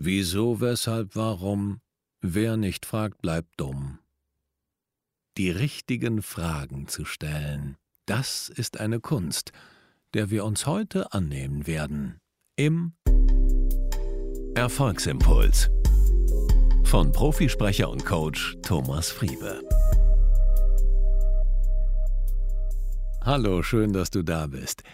Wieso, weshalb, warum? Wer nicht fragt, bleibt dumm. Die richtigen Fragen zu stellen, das ist eine Kunst, der wir uns heute annehmen werden. Im Erfolgsimpuls von Profisprecher und Coach Thomas Friebe. Hallo, schön, dass du da bist.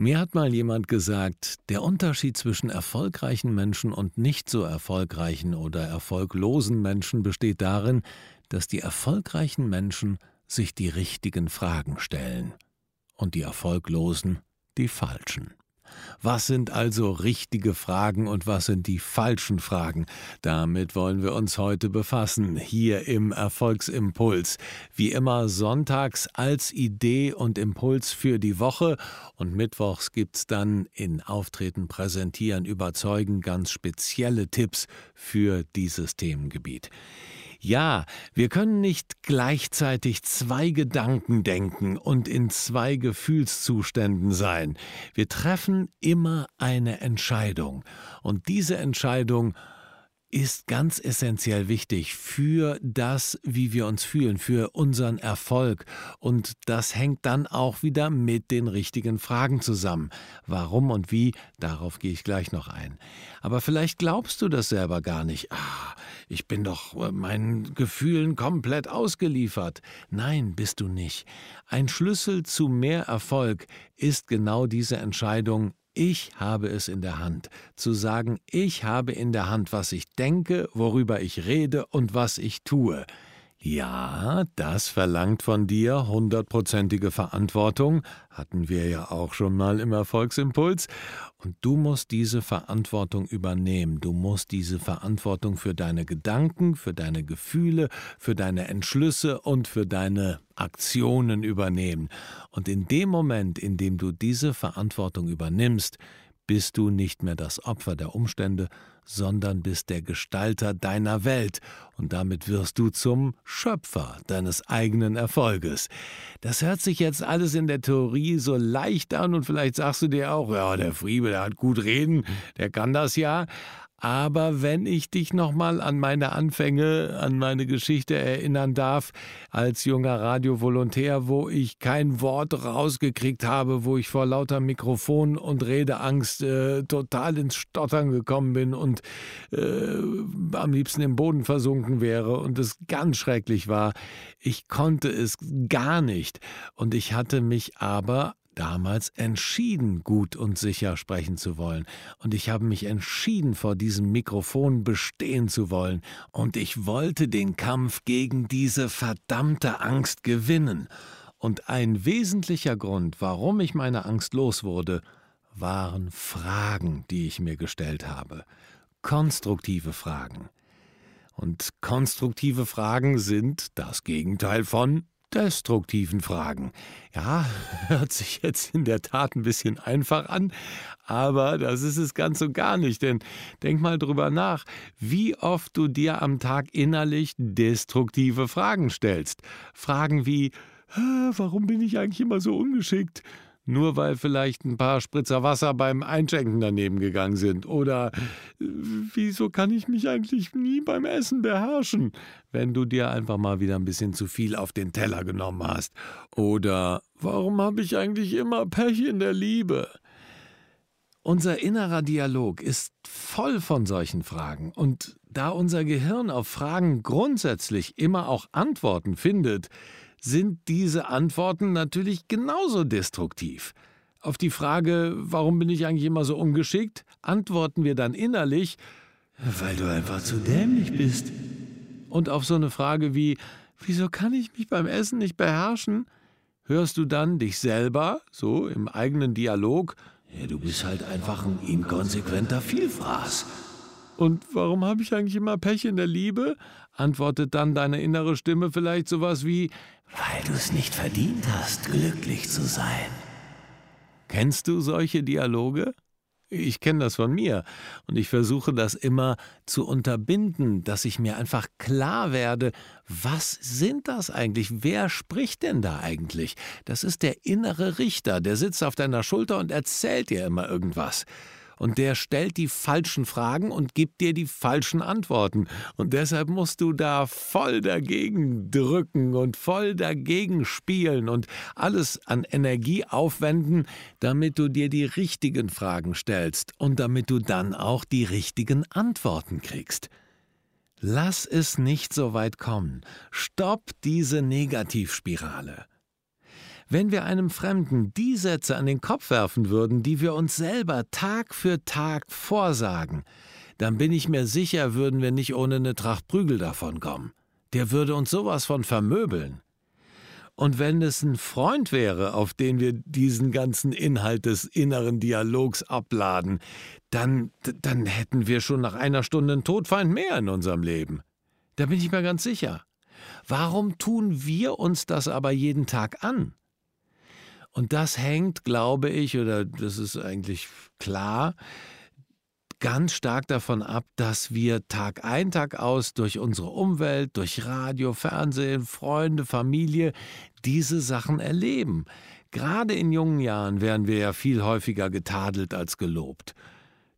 Mir hat mal jemand gesagt, der Unterschied zwischen erfolgreichen Menschen und nicht so erfolgreichen oder erfolglosen Menschen besteht darin, dass die erfolgreichen Menschen sich die richtigen Fragen stellen und die erfolglosen die falschen. Was sind also richtige Fragen und was sind die falschen Fragen? Damit wollen wir uns heute befassen, hier im Erfolgsimpuls. Wie immer sonntags als Idee und Impuls für die Woche und mittwochs gibt's dann in Auftreten, Präsentieren, Überzeugen ganz spezielle Tipps für dieses Themengebiet. Ja, wir können nicht gleichzeitig zwei Gedanken denken und in zwei Gefühlszuständen sein. Wir treffen immer eine Entscheidung. Und diese Entscheidung ist ganz essentiell wichtig für das, wie wir uns fühlen, für unseren Erfolg. Und das hängt dann auch wieder mit den richtigen Fragen zusammen. Warum und wie, darauf gehe ich gleich noch ein. Aber vielleicht glaubst du das selber gar nicht. Ah, ich bin doch äh, meinen Gefühlen komplett ausgeliefert. Nein, bist du nicht. Ein Schlüssel zu mehr Erfolg ist genau diese Entscheidung, ich habe es in der Hand, zu sagen, ich habe in der Hand, was ich denke, worüber ich rede und was ich tue. Ja, das verlangt von dir hundertprozentige Verantwortung, hatten wir ja auch schon mal im Erfolgsimpuls, und du musst diese Verantwortung übernehmen, du musst diese Verantwortung für deine Gedanken, für deine Gefühle, für deine Entschlüsse und für deine Aktionen übernehmen. Und in dem Moment, in dem du diese Verantwortung übernimmst, bist du nicht mehr das Opfer der Umstände, sondern bist der Gestalter deiner Welt und damit wirst du zum Schöpfer deines eigenen Erfolges. Das hört sich jetzt alles in der Theorie so leicht an und vielleicht sagst du dir auch, ja, der Friebe, der hat gut reden, der kann das ja, aber wenn ich dich nochmal an meine Anfänge, an meine Geschichte erinnern darf, als junger Radiovolontär, wo ich kein Wort rausgekriegt habe, wo ich vor lauter Mikrofon und Redeangst äh, total ins Stottern gekommen bin und äh, am liebsten im Boden versunken wäre und es ganz schrecklich war. Ich konnte es gar nicht. Und ich hatte mich aber damals entschieden, gut und sicher sprechen zu wollen, und ich habe mich entschieden, vor diesem Mikrofon bestehen zu wollen, und ich wollte den Kampf gegen diese verdammte Angst gewinnen. Und ein wesentlicher Grund, warum ich meine Angst los wurde, waren Fragen, die ich mir gestellt habe. Konstruktive Fragen. Und konstruktive Fragen sind das Gegenteil von destruktiven Fragen. Ja, hört sich jetzt in der Tat ein bisschen einfach an, aber das ist es ganz und gar nicht, denn denk mal drüber nach, wie oft du dir am Tag innerlich destruktive Fragen stellst. Fragen wie, warum bin ich eigentlich immer so ungeschickt? Nur weil vielleicht ein paar Spritzer Wasser beim Einschenken daneben gegangen sind. Oder äh, wieso kann ich mich eigentlich nie beim Essen beherrschen, wenn du dir einfach mal wieder ein bisschen zu viel auf den Teller genommen hast? Oder warum habe ich eigentlich immer Pech in der Liebe? Unser innerer Dialog ist voll von solchen Fragen, und da unser Gehirn auf Fragen grundsätzlich immer auch Antworten findet, sind diese Antworten natürlich genauso destruktiv. Auf die Frage, warum bin ich eigentlich immer so ungeschickt, antworten wir dann innerlich, weil du einfach zu dämlich bist. Und auf so eine Frage wie, wieso kann ich mich beim Essen nicht beherrschen, hörst du dann dich selber, so im eigenen Dialog, ja, du bist halt einfach ein inkonsequenter Vielfraß. Und warum habe ich eigentlich immer Pech in der Liebe? Antwortet dann deine innere Stimme vielleicht sowas wie Weil du es nicht verdient hast, glücklich zu sein. Kennst du solche Dialoge? Ich kenne das von mir und ich versuche das immer zu unterbinden, dass ich mir einfach klar werde, was sind das eigentlich? Wer spricht denn da eigentlich? Das ist der innere Richter, der sitzt auf deiner Schulter und erzählt dir immer irgendwas. Und der stellt die falschen Fragen und gibt dir die falschen Antworten. Und deshalb musst du da voll dagegen drücken und voll dagegen spielen und alles an Energie aufwenden, damit du dir die richtigen Fragen stellst und damit du dann auch die richtigen Antworten kriegst. Lass es nicht so weit kommen. Stopp diese Negativspirale. Wenn wir einem Fremden die Sätze an den Kopf werfen würden, die wir uns selber Tag für Tag vorsagen, dann bin ich mir sicher, würden wir nicht ohne eine Tracht Prügel davonkommen. Der würde uns sowas von vermöbeln. Und wenn es ein Freund wäre, auf den wir diesen ganzen Inhalt des inneren Dialogs abladen, dann, dann hätten wir schon nach einer Stunde einen Todfeind mehr in unserem Leben. Da bin ich mir ganz sicher. Warum tun wir uns das aber jeden Tag an? Und das hängt, glaube ich, oder das ist eigentlich klar, ganz stark davon ab, dass wir Tag ein, Tag aus durch unsere Umwelt, durch Radio, Fernsehen, Freunde, Familie diese Sachen erleben. Gerade in jungen Jahren werden wir ja viel häufiger getadelt als gelobt.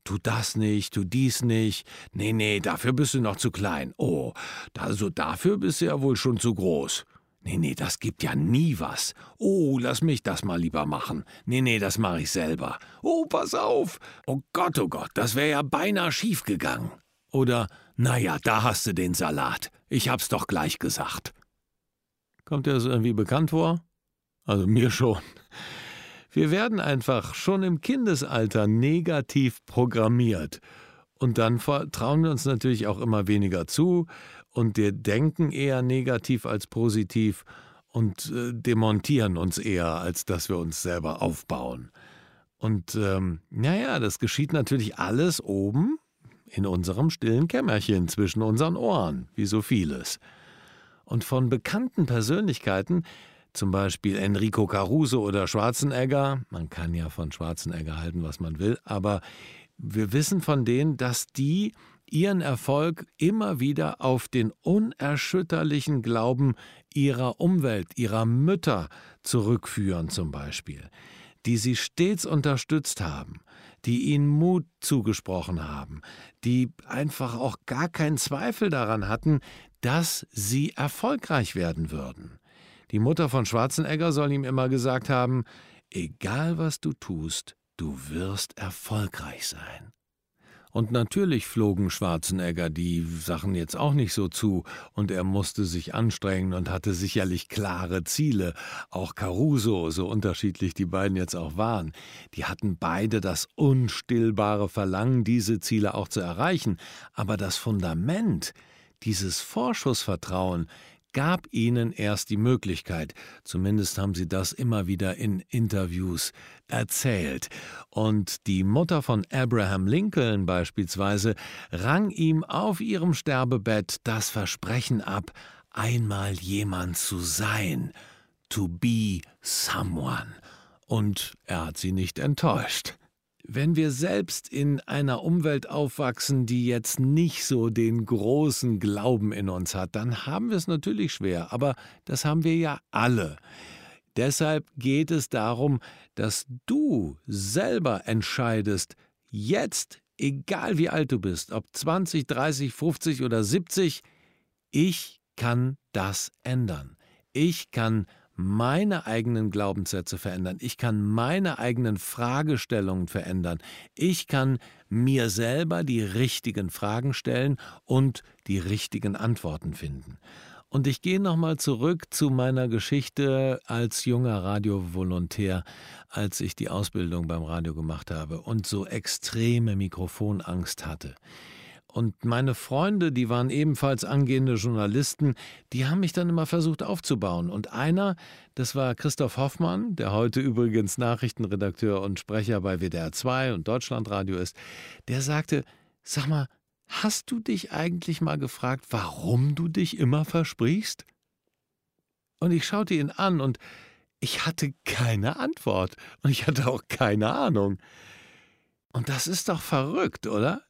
Tu das nicht, tu dies nicht. Nee, nee, dafür bist du noch zu klein. Oh, also dafür bist du ja wohl schon zu groß. Nee, nee, das gibt ja nie was. Oh, lass mich das mal lieber machen. Nee, nee, das mache ich selber. Oh, pass auf. Oh Gott, oh Gott, das wäre ja beinahe schief gegangen. Oder, naja, da hast du den Salat. Ich hab's doch gleich gesagt. Kommt dir das irgendwie bekannt vor? Also mir schon. Wir werden einfach schon im Kindesalter negativ programmiert. Und dann trauen wir uns natürlich auch immer weniger zu, und wir denken eher negativ als positiv und äh, demontieren uns eher, als dass wir uns selber aufbauen. Und ähm, naja, das geschieht natürlich alles oben in unserem stillen Kämmerchen zwischen unseren Ohren, wie so vieles. Und von bekannten Persönlichkeiten, zum Beispiel Enrico Caruso oder Schwarzenegger, man kann ja von Schwarzenegger halten, was man will, aber wir wissen von denen, dass die ihren Erfolg immer wieder auf den unerschütterlichen Glauben ihrer Umwelt, ihrer Mütter zurückführen zum Beispiel, die sie stets unterstützt haben, die ihnen Mut zugesprochen haben, die einfach auch gar keinen Zweifel daran hatten, dass sie erfolgreich werden würden. Die Mutter von Schwarzenegger soll ihm immer gesagt haben, egal was du tust, du wirst erfolgreich sein. Und natürlich flogen Schwarzenegger die Sachen jetzt auch nicht so zu, und er musste sich anstrengen und hatte sicherlich klare Ziele. Auch Caruso, so unterschiedlich die beiden jetzt auch waren, die hatten beide das unstillbare Verlangen, diese Ziele auch zu erreichen. Aber das Fundament, dieses Vorschussvertrauen, gab ihnen erst die Möglichkeit, zumindest haben sie das immer wieder in Interviews erzählt. Und die Mutter von Abraham Lincoln beispielsweise rang ihm auf ihrem Sterbebett das Versprechen ab, einmal jemand zu sein, to be someone. Und er hat sie nicht enttäuscht. Wenn wir selbst in einer Umwelt aufwachsen, die jetzt nicht so den großen Glauben in uns hat, dann haben wir es natürlich schwer, aber das haben wir ja alle. Deshalb geht es darum, dass du selber entscheidest, jetzt, egal wie alt du bist, ob 20, 30, 50 oder 70, ich kann das ändern. Ich kann meine eigenen Glaubenssätze verändern. Ich kann meine eigenen Fragestellungen verändern. Ich kann mir selber die richtigen Fragen stellen und die richtigen Antworten finden. Und ich gehe nochmal zurück zu meiner Geschichte als junger Radiovolontär, als ich die Ausbildung beim Radio gemacht habe und so extreme Mikrofonangst hatte. Und meine Freunde, die waren ebenfalls angehende Journalisten, die haben mich dann immer versucht aufzubauen. Und einer, das war Christoph Hoffmann, der heute übrigens Nachrichtenredakteur und Sprecher bei WDR 2 und Deutschlandradio ist, der sagte, sag mal, hast du dich eigentlich mal gefragt, warum du dich immer versprichst? Und ich schaute ihn an und ich hatte keine Antwort und ich hatte auch keine Ahnung. Und das ist doch verrückt, oder?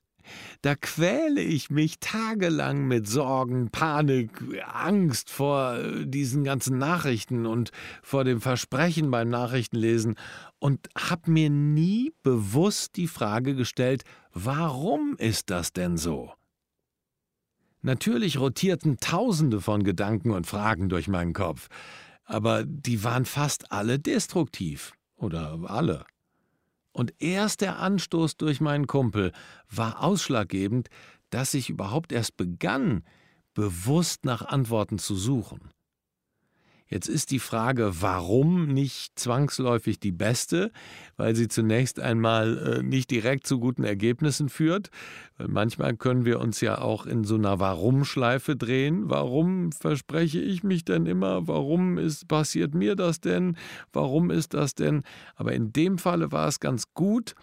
Da quäle ich mich tagelang mit Sorgen, Panik, Angst vor äh, diesen ganzen Nachrichten und vor dem Versprechen beim Nachrichtenlesen und habe mir nie bewusst die Frage gestellt, warum ist das denn so? Natürlich rotierten Tausende von Gedanken und Fragen durch meinen Kopf, aber die waren fast alle destruktiv oder alle. Und erst der Anstoß durch meinen Kumpel war ausschlaggebend, dass ich überhaupt erst begann, bewusst nach Antworten zu suchen. Jetzt ist die Frage, warum nicht zwangsläufig die beste, weil sie zunächst einmal äh, nicht direkt zu guten Ergebnissen führt. Manchmal können wir uns ja auch in so einer Warum-Schleife drehen. Warum verspreche ich mich denn immer? Warum ist, passiert mir das denn? Warum ist das denn? Aber in dem Falle war es ganz gut,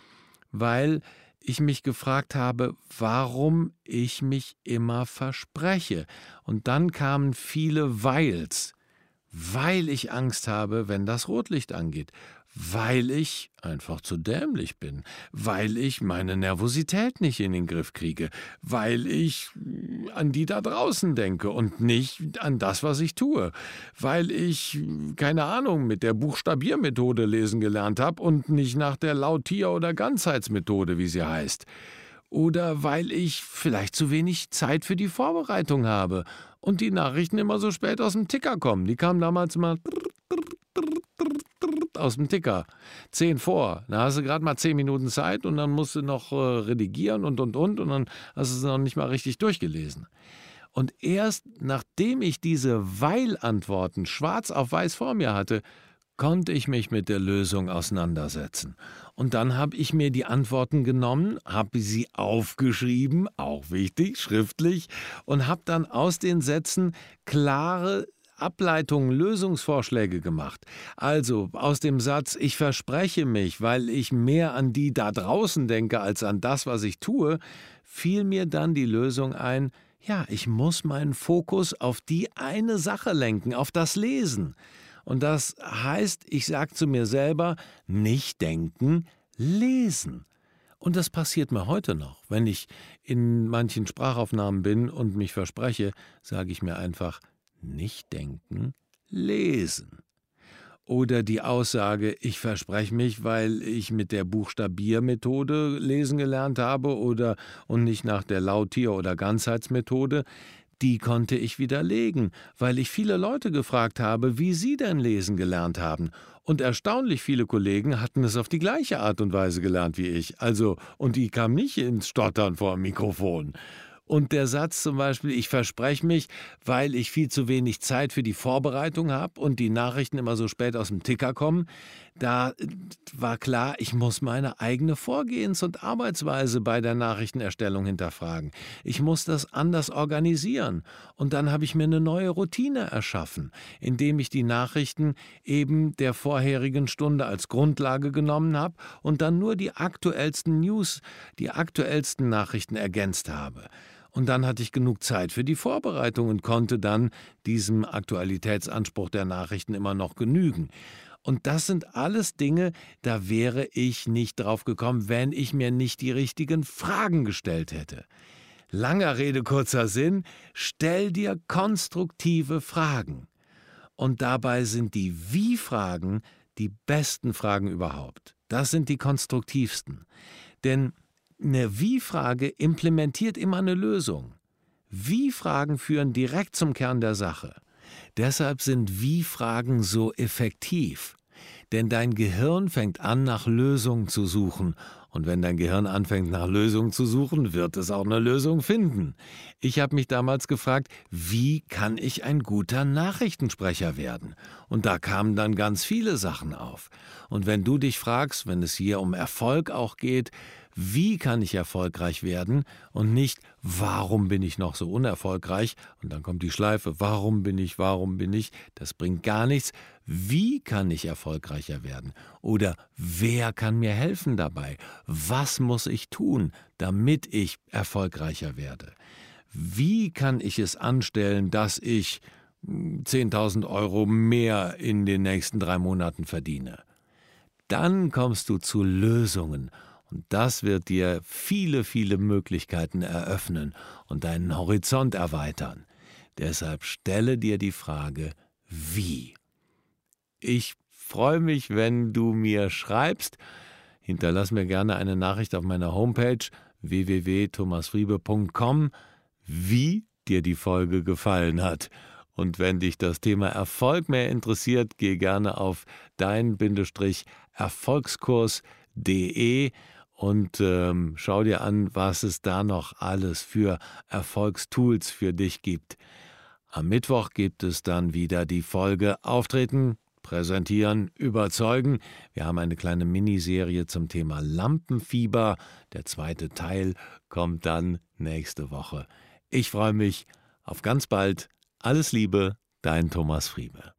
weil ich mich gefragt habe, warum ich mich immer verspreche. Und dann kamen viele Weils weil ich Angst habe, wenn das Rotlicht angeht, weil ich einfach zu dämlich bin, weil ich meine Nervosität nicht in den Griff kriege, weil ich an die da draußen denke und nicht an das, was ich tue, weil ich, keine Ahnung, mit der Buchstabiermethode lesen gelernt habe und nicht nach der Lautier- oder Ganzheitsmethode, wie sie heißt oder weil ich vielleicht zu wenig Zeit für die Vorbereitung habe und die Nachrichten immer so spät aus dem Ticker kommen. Die kamen damals mal aus dem Ticker. Zehn vor. Da hast du gerade mal zehn Minuten Zeit und dann musst du noch äh, redigieren und und und und dann hast du es noch nicht mal richtig durchgelesen. Und erst nachdem ich diese Weil-Antworten schwarz auf weiß vor mir hatte, konnte ich mich mit der Lösung auseinandersetzen. Und dann habe ich mir die Antworten genommen, habe sie aufgeschrieben, auch wichtig, schriftlich, und habe dann aus den Sätzen klare Ableitungen, Lösungsvorschläge gemacht. Also aus dem Satz, ich verspreche mich, weil ich mehr an die da draußen denke als an das, was ich tue, fiel mir dann die Lösung ein, ja, ich muss meinen Fokus auf die eine Sache lenken, auf das Lesen. Und das heißt, ich sage zu mir selber, nicht denken, lesen. Und das passiert mir heute noch. Wenn ich in manchen Sprachaufnahmen bin und mich verspreche, sage ich mir einfach, nicht denken, lesen. Oder die Aussage, ich verspreche mich, weil ich mit der Buchstabiermethode lesen gelernt habe oder und nicht nach der Lautier- oder Ganzheitsmethode die konnte ich widerlegen, weil ich viele Leute gefragt habe, wie sie denn lesen gelernt haben. Und erstaunlich viele Kollegen hatten es auf die gleiche Art und Weise gelernt wie ich. Also, und die kamen nicht ins Stottern vor dem Mikrofon. Und der Satz zum Beispiel, ich verspreche mich, weil ich viel zu wenig Zeit für die Vorbereitung habe und die Nachrichten immer so spät aus dem Ticker kommen, da war klar, ich muss meine eigene Vorgehens- und Arbeitsweise bei der Nachrichtenerstellung hinterfragen. Ich muss das anders organisieren. Und dann habe ich mir eine neue Routine erschaffen, indem ich die Nachrichten eben der vorherigen Stunde als Grundlage genommen habe und dann nur die aktuellsten News, die aktuellsten Nachrichten ergänzt habe. Und dann hatte ich genug Zeit für die Vorbereitung und konnte dann diesem Aktualitätsanspruch der Nachrichten immer noch genügen. Und das sind alles Dinge, da wäre ich nicht drauf gekommen, wenn ich mir nicht die richtigen Fragen gestellt hätte. Langer Rede, kurzer Sinn, stell dir konstruktive Fragen. Und dabei sind die Wie-Fragen die besten Fragen überhaupt. Das sind die konstruktivsten. Denn eine Wie-Frage implementiert immer eine Lösung. Wie-Fragen führen direkt zum Kern der Sache. Deshalb sind Wie-Fragen so effektiv. Denn dein Gehirn fängt an, nach Lösungen zu suchen. Und wenn dein Gehirn anfängt, nach Lösungen zu suchen, wird es auch eine Lösung finden. Ich habe mich damals gefragt, wie kann ich ein guter Nachrichtensprecher werden? Und da kamen dann ganz viele Sachen auf. Und wenn du dich fragst, wenn es hier um Erfolg auch geht, wie kann ich erfolgreich werden und nicht, warum bin ich noch so unerfolgreich? Und dann kommt die Schleife, warum bin ich, warum bin ich? Das bringt gar nichts. Wie kann ich erfolgreicher werden? Oder wer kann mir helfen dabei? Was muss ich tun, damit ich erfolgreicher werde? Wie kann ich es anstellen, dass ich 10.000 Euro mehr in den nächsten drei Monaten verdiene? Dann kommst du zu Lösungen Und das wird dir viele, viele Möglichkeiten eröffnen und deinen Horizont erweitern. Deshalb stelle dir die Frage, wie? Ich freue mich, wenn du mir schreibst. Hinterlass mir gerne eine Nachricht auf meiner Homepage www.thomasfriebe.com, wie dir die Folge gefallen hat. Und wenn dich das Thema Erfolg mehr interessiert, geh gerne auf dein-erfolgskurs.de und ähm, schau dir an, was es da noch alles für Erfolgstools für dich gibt. Am Mittwoch gibt es dann wieder die Folge Auftreten, Präsentieren, Überzeugen. Wir haben eine kleine Miniserie zum Thema Lampenfieber. Der zweite Teil kommt dann nächste Woche. Ich freue mich auf ganz bald. Alles Liebe, dein Thomas Friebe.